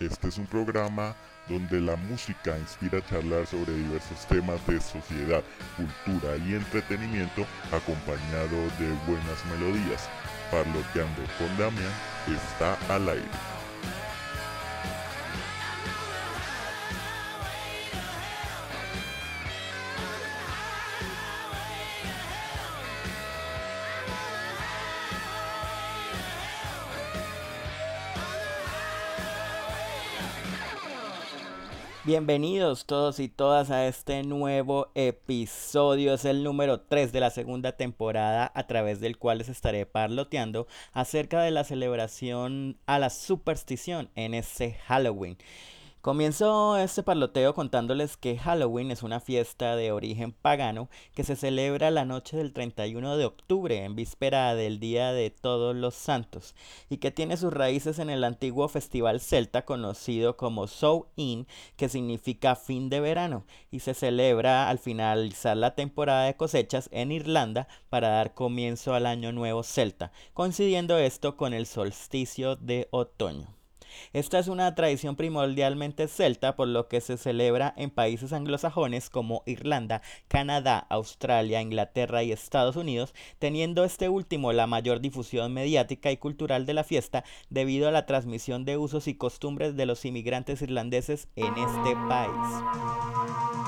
Este es un programa donde la música inspira a charlar sobre diversos temas de sociedad, cultura y entretenimiento acompañado de buenas melodías. Parloteando con Damián está al aire. Bienvenidos todos y todas a este nuevo episodio. Es el número 3 de la segunda temporada a través del cual les estaré parloteando acerca de la celebración a la superstición en este Halloween. Comienzo este parloteo contándoles que Halloween es una fiesta de origen pagano que se celebra la noche del 31 de octubre, en víspera del Día de Todos los Santos, y que tiene sus raíces en el antiguo festival celta conocido como Sow-In, que significa fin de verano, y se celebra al finalizar la temporada de cosechas en Irlanda para dar comienzo al año nuevo celta, coincidiendo esto con el solsticio de otoño. Esta es una tradición primordialmente celta, por lo que se celebra en países anglosajones como Irlanda, Canadá, Australia, Inglaterra y Estados Unidos, teniendo este último la mayor difusión mediática y cultural de la fiesta debido a la transmisión de usos y costumbres de los inmigrantes irlandeses en este país.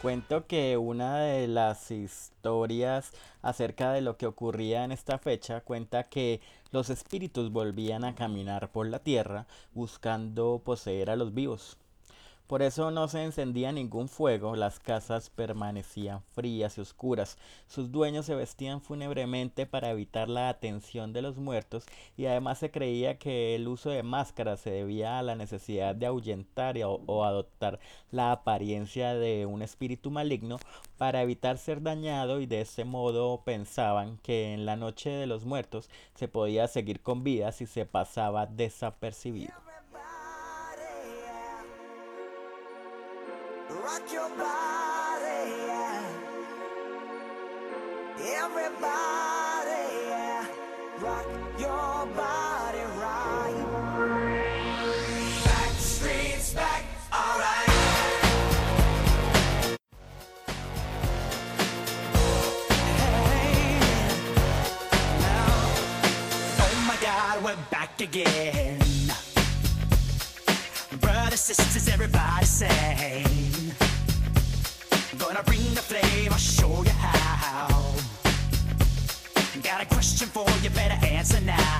cuento que una de las historias acerca de lo que ocurría en esta fecha cuenta que los espíritus volvían a caminar por la tierra buscando poseer a los vivos. Por eso no se encendía ningún fuego, las casas permanecían frías y oscuras, sus dueños se vestían fúnebremente para evitar la atención de los muertos y además se creía que el uso de máscaras se debía a la necesidad de ahuyentar o, o adoptar la apariencia de un espíritu maligno para evitar ser dañado y de ese modo pensaban que en la noche de los muertos se podía seguir con vida si se pasaba desapercibido. Rock your body, yeah. Everybody, yeah. Rock your body right. Back streets back, alright. Oh my God, we're back again. Answer now.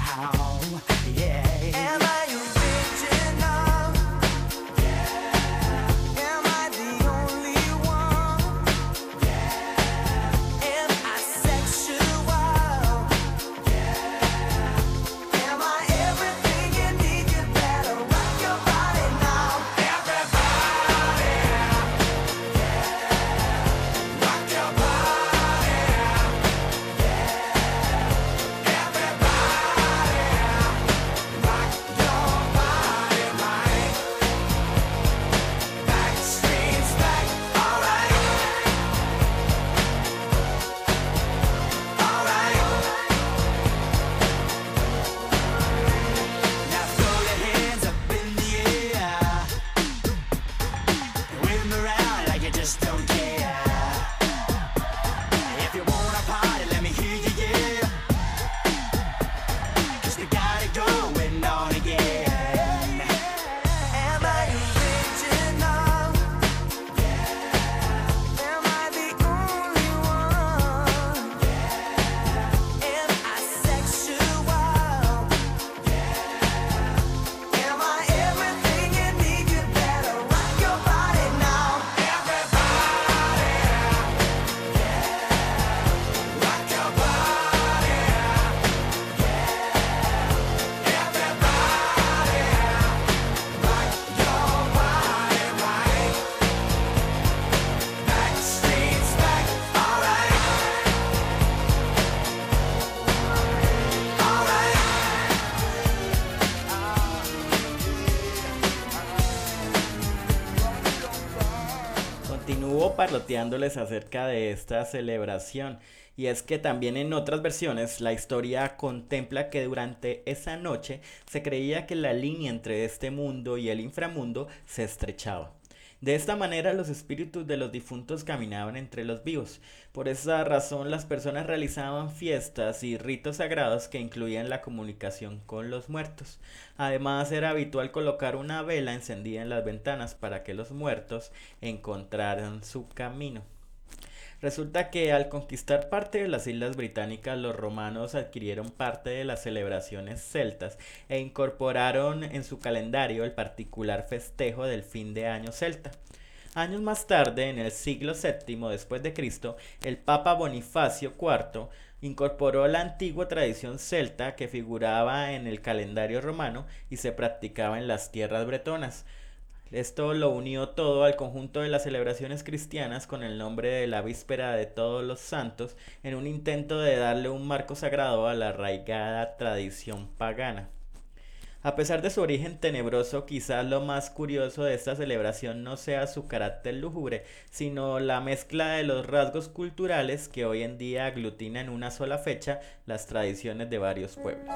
Acerca de esta celebración. Y es que también en otras versiones la historia contempla que durante esa noche se creía que la línea entre este mundo y el inframundo se estrechaba. De esta manera los espíritus de los difuntos caminaban entre los vivos. Por esa razón las personas realizaban fiestas y ritos sagrados que incluían la comunicación con los muertos. Además era habitual colocar una vela encendida en las ventanas para que los muertos encontraran su camino. Resulta que al conquistar parte de las islas británicas, los romanos adquirieron parte de las celebraciones celtas e incorporaron en su calendario el particular festejo del fin de año celta. Años más tarde, en el siglo VII después de Cristo, el Papa Bonifacio IV incorporó la antigua tradición celta que figuraba en el calendario romano y se practicaba en las tierras bretonas. Esto lo unió todo al conjunto de las celebraciones cristianas con el nombre de la víspera de todos los santos en un intento de darle un marco sagrado a la arraigada tradición pagana. A pesar de su origen tenebroso, quizás lo más curioso de esta celebración no sea su carácter lúgubre, sino la mezcla de los rasgos culturales que hoy en día aglutina en una sola fecha las tradiciones de varios pueblos.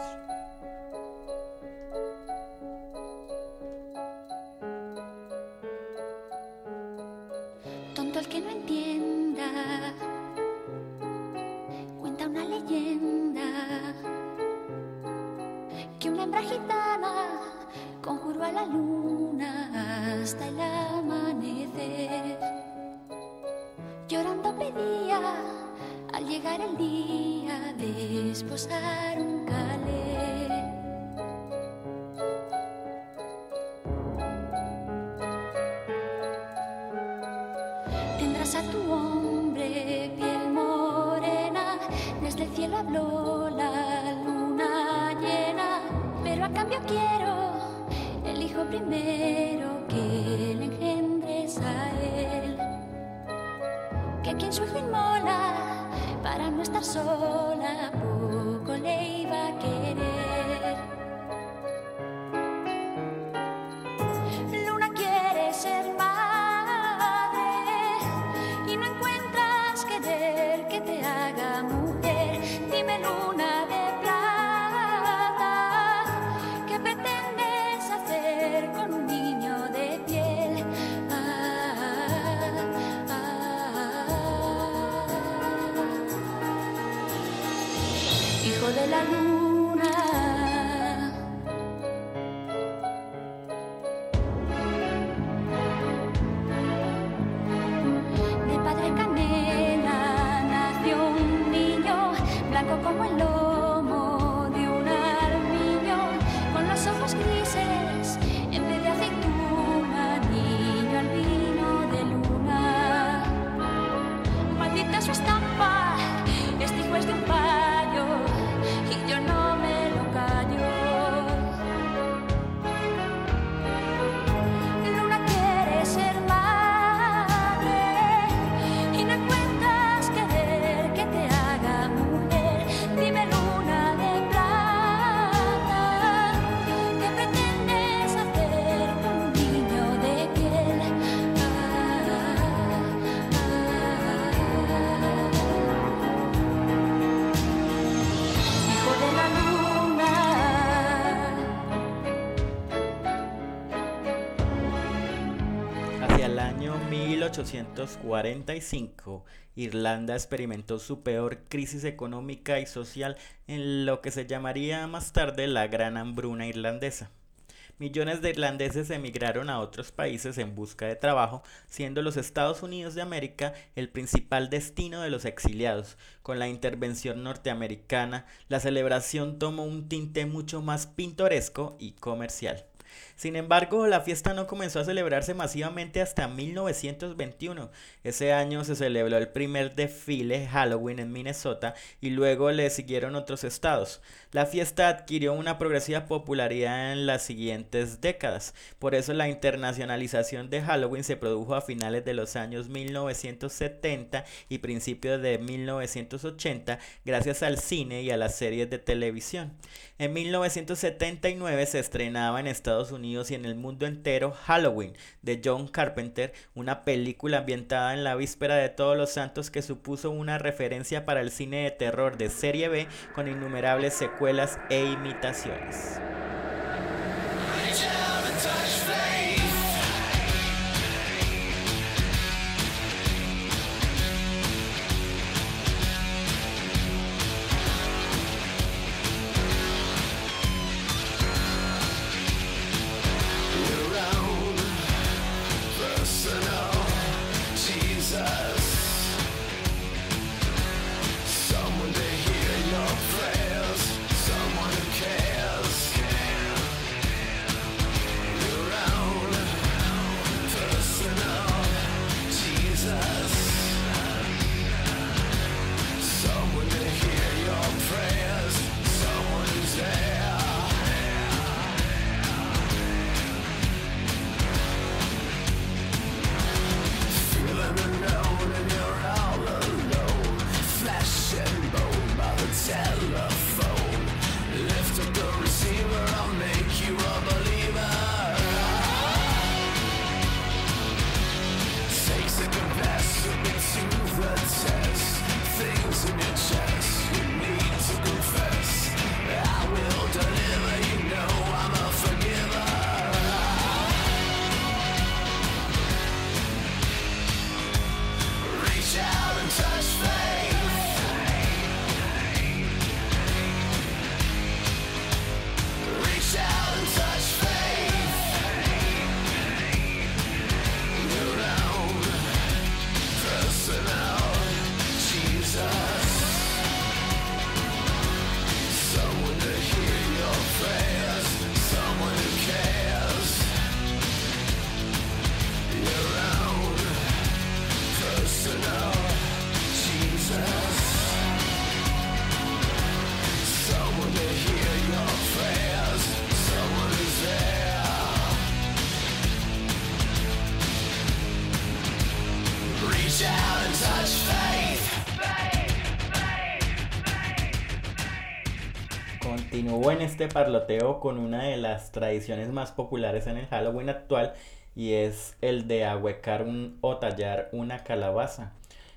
a tu hombre, piel morena, desde el cielo habló la luna llena, pero a cambio quiero el hijo primero que le engendres a él, que quien su hijo inmola para no estar sola. Hacia 1845, Irlanda experimentó su peor crisis económica y social en lo que se llamaría más tarde la Gran Hambruna Irlandesa. Millones de irlandeses emigraron a otros países en busca de trabajo, siendo los Estados Unidos de América el principal destino de los exiliados. Con la intervención norteamericana, la celebración tomó un tinte mucho más pintoresco y comercial. Sin embargo, la fiesta no comenzó a celebrarse masivamente hasta 1921. Ese año se celebró el primer desfile Halloween en Minnesota y luego le siguieron otros estados. La fiesta adquirió una progresiva popularidad en las siguientes décadas. Por eso la internacionalización de Halloween se produjo a finales de los años 1970 y principios de 1980 gracias al cine y a las series de televisión. En 1979 se estrenaba en Estados Unidos y en el mundo entero Halloween de John Carpenter, una película ambientada en la víspera de Todos los Santos que supuso una referencia para el cine de terror de serie B con innumerables secuelas e imitaciones. Este parloteo con una de las tradiciones más populares en el Halloween actual y es el de ahuecar un, o tallar una calabaza.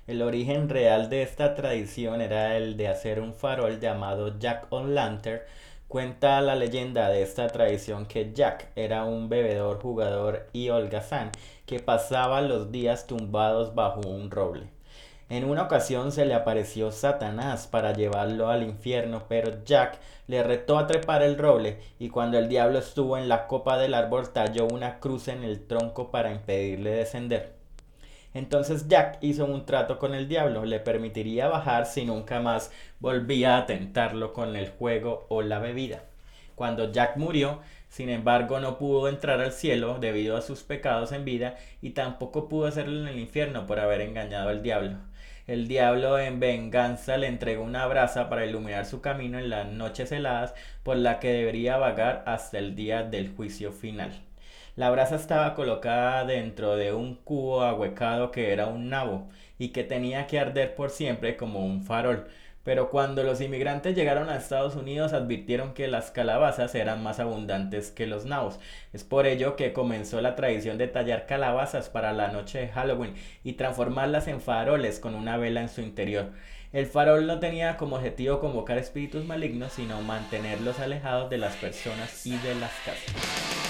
El origen real de esta tradición era el de hacer un farol llamado Jack on Lantern. Cuenta la leyenda de esta tradición que Jack era un bebedor, jugador y holgazán que pasaba los días tumbados bajo un roble. En una ocasión se le apareció Satanás para llevarlo al infierno, pero Jack le retó a trepar el roble y cuando el diablo estuvo en la copa del árbol talló una cruz en el tronco para impedirle descender. Entonces Jack hizo un trato con el diablo, le permitiría bajar si nunca más volvía a tentarlo con el juego o la bebida. Cuando Jack murió, sin embargo, no pudo entrar al cielo debido a sus pecados en vida y tampoco pudo hacerlo en el infierno por haber engañado al diablo. El diablo en venganza le entregó una brasa para iluminar su camino en las noches heladas por la que debería vagar hasta el día del juicio final. La brasa estaba colocada dentro de un cubo ahuecado que era un nabo y que tenía que arder por siempre como un farol pero cuando los inmigrantes llegaron a Estados Unidos advirtieron que las calabazas eran más abundantes que los nabos. Es por ello que comenzó la tradición de tallar calabazas para la noche de Halloween y transformarlas en faroles con una vela en su interior. El farol no tenía como objetivo convocar espíritus malignos, sino mantenerlos alejados de las personas y de las casas.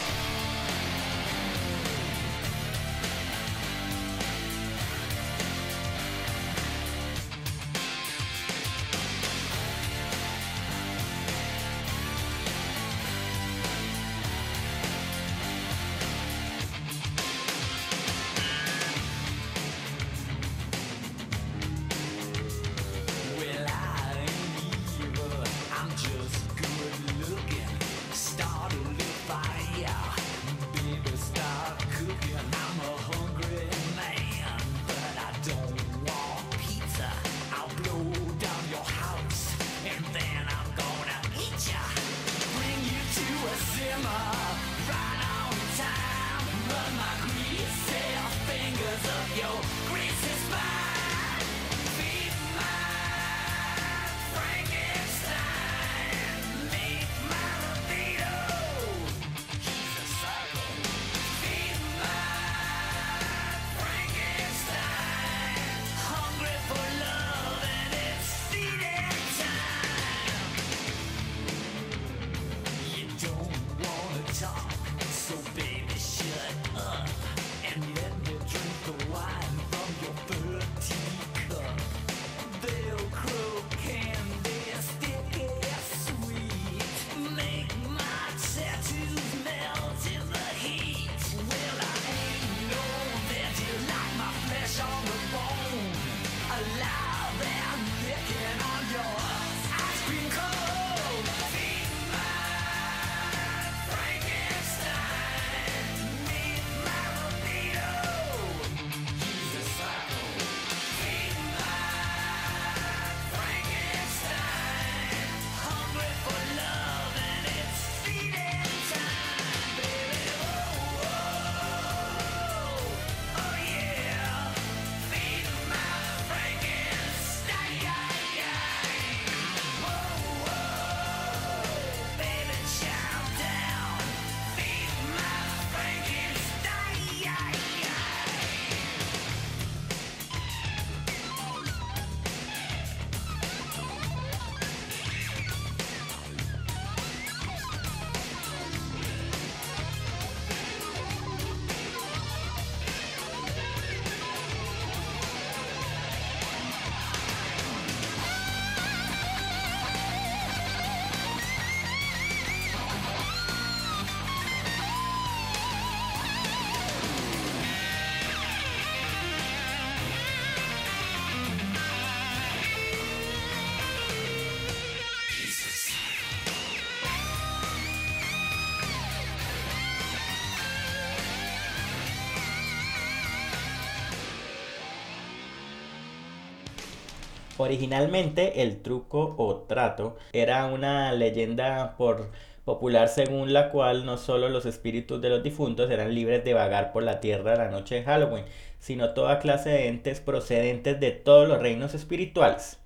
Originalmente el truco o trato era una leyenda por popular según la cual no solo los espíritus de los difuntos eran libres de vagar por la tierra la noche de Halloween, sino toda clase de entes procedentes de todos los reinos espirituales.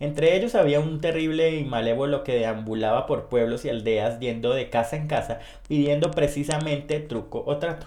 Entre ellos había un terrible y malévolo que deambulaba por pueblos y aldeas yendo de casa en casa pidiendo precisamente truco o trato.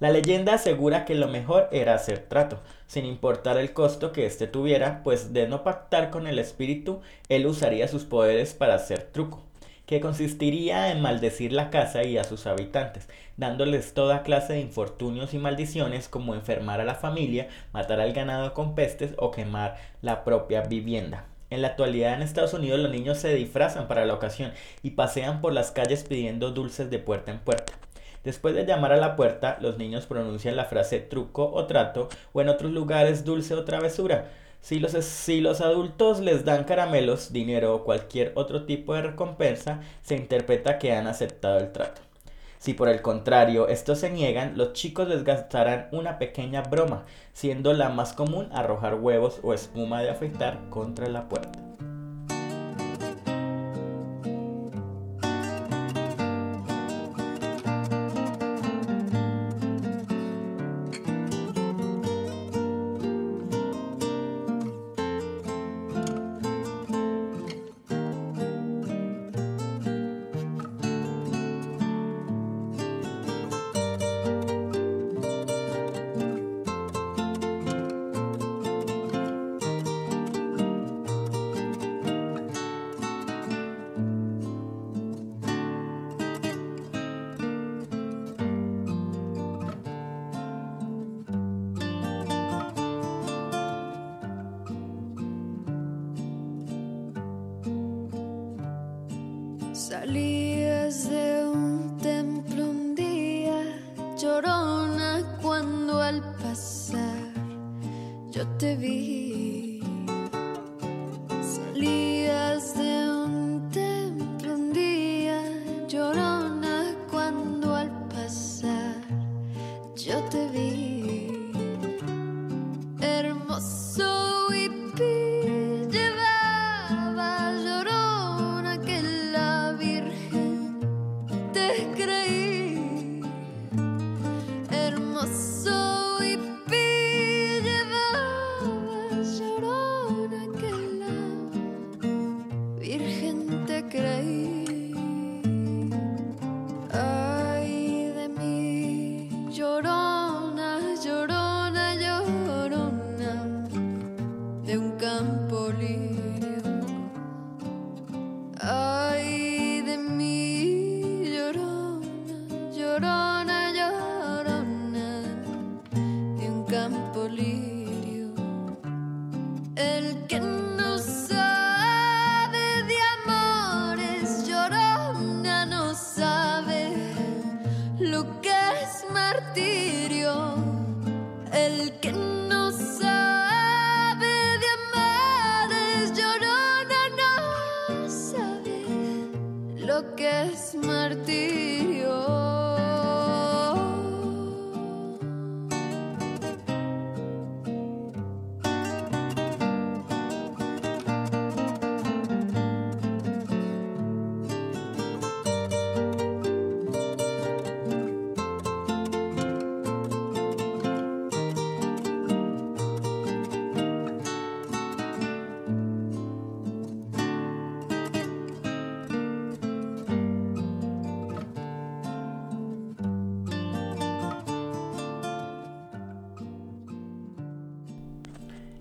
La leyenda asegura que lo mejor era hacer trato, sin importar el costo que éste tuviera, pues de no pactar con el espíritu, él usaría sus poderes para hacer truco, que consistiría en maldecir la casa y a sus habitantes, dándoles toda clase de infortunios y maldiciones como enfermar a la familia, matar al ganado con pestes o quemar la propia vivienda. En la actualidad en Estados Unidos los niños se disfrazan para la ocasión y pasean por las calles pidiendo dulces de puerta en puerta. Después de llamar a la puerta, los niños pronuncian la frase truco o trato o en otros lugares dulce o travesura. Si los, si los adultos les dan caramelos, dinero o cualquier otro tipo de recompensa, se interpreta que han aceptado el trato. Si por el contrario estos se niegan, los chicos les gastarán una pequeña broma, siendo la más común arrojar huevos o espuma de afeitar contra la puerta. Charlie.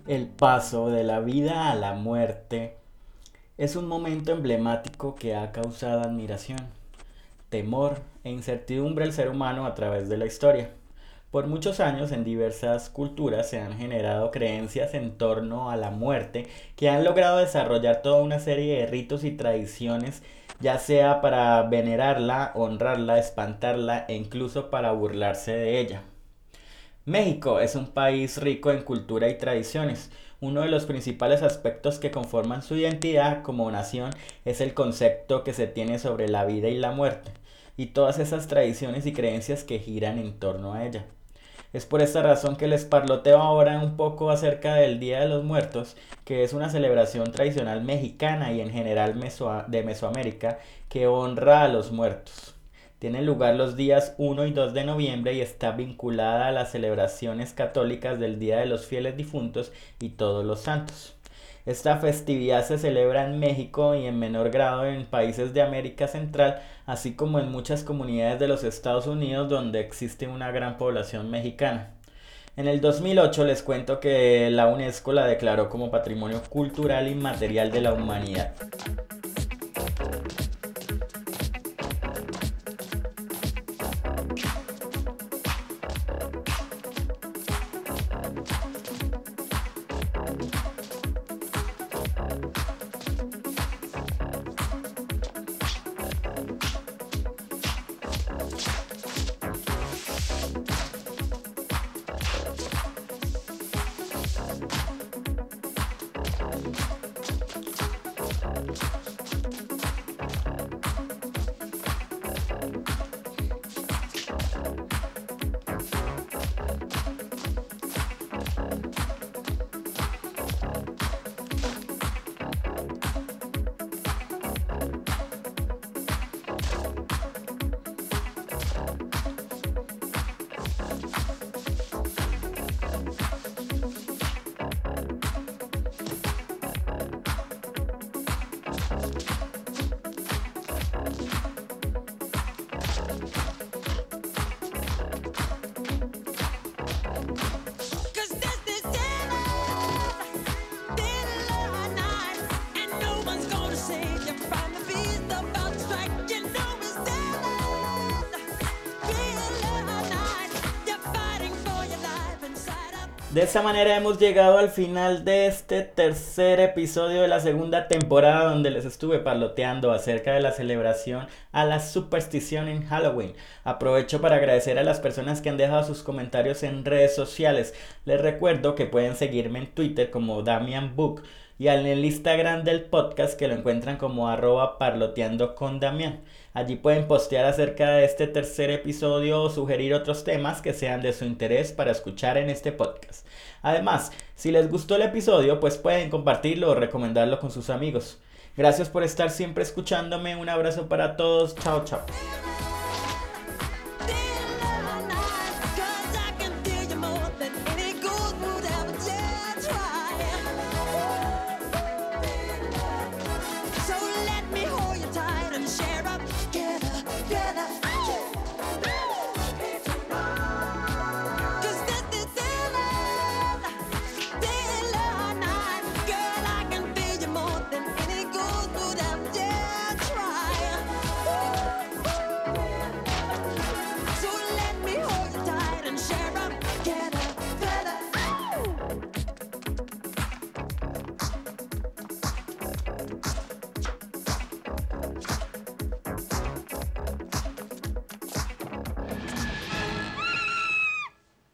El paso de la vida a la muerte es un momento emblemático que ha causado admiración, temor e incertidumbre al ser humano a través de la historia. Por muchos años en diversas culturas se han generado creencias en torno a la muerte que han logrado desarrollar toda una serie de ritos y tradiciones, ya sea para venerarla, honrarla, espantarla e incluso para burlarse de ella. México es un país rico en cultura y tradiciones. Uno de los principales aspectos que conforman su identidad como nación es el concepto que se tiene sobre la vida y la muerte, y todas esas tradiciones y creencias que giran en torno a ella. Es por esta razón que les parloteo ahora un poco acerca del Día de los Muertos, que es una celebración tradicional mexicana y en general de Mesoamérica que honra a los muertos. Tiene lugar los días 1 y 2 de noviembre y está vinculada a las celebraciones católicas del Día de los Fieles Difuntos y Todos los Santos. Esta festividad se celebra en México y en menor grado en países de América Central, así como en muchas comunidades de los Estados Unidos donde existe una gran población mexicana. En el 2008 les cuento que la UNESCO la declaró como Patrimonio Cultural Inmaterial de la Humanidad. De esta manera hemos llegado al final de este tercer episodio de la segunda temporada donde les estuve parloteando acerca de la celebración a la superstición en Halloween. Aprovecho para agradecer a las personas que han dejado sus comentarios en redes sociales. Les recuerdo que pueden seguirme en Twitter como Damian Book y en el Instagram del podcast que lo encuentran como arroba parloteando con Damián. Allí pueden postear acerca de este tercer episodio o sugerir otros temas que sean de su interés para escuchar en este podcast. Además, si les gustó el episodio, pues pueden compartirlo o recomendarlo con sus amigos. Gracias por estar siempre escuchándome. Un abrazo para todos. Chao, chao.